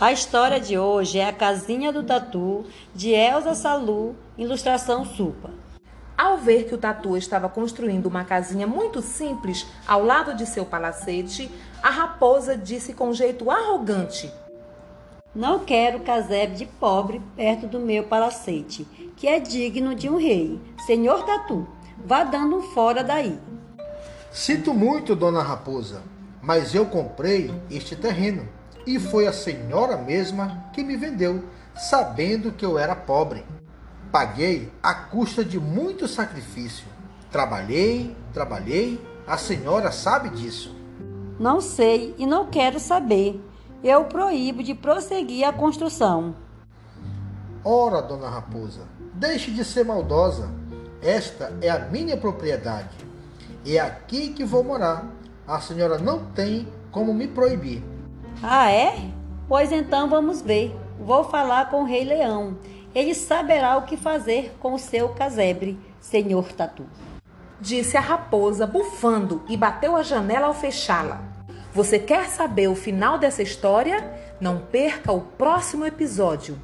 A história de hoje é a Casinha do Tatu, de Elza Salu, ilustração Supa. Ao ver que o Tatu estava construindo uma casinha muito simples ao lado de seu palacete, a raposa disse com jeito arrogante: Não quero casebre de pobre perto do meu palacete, que é digno de um rei. Senhor Tatu, vá dando um fora daí. Sinto muito, dona Raposa, mas eu comprei este terreno e foi a senhora mesma que me vendeu, sabendo que eu era pobre. Paguei à custa de muito sacrifício. Trabalhei, trabalhei, a senhora sabe disso. Não sei e não quero saber. Eu proíbo de prosseguir a construção. Ora, dona Raposa, deixe de ser maldosa. Esta é a minha propriedade. É aqui que vou morar. A senhora não tem como me proibir. Ah, é? Pois então vamos ver. Vou falar com o Rei Leão. Ele saberá o que fazer com o seu casebre, senhor Tatu. Disse a raposa, bufando, e bateu a janela ao fechá-la. Você quer saber o final dessa história? Não perca o próximo episódio.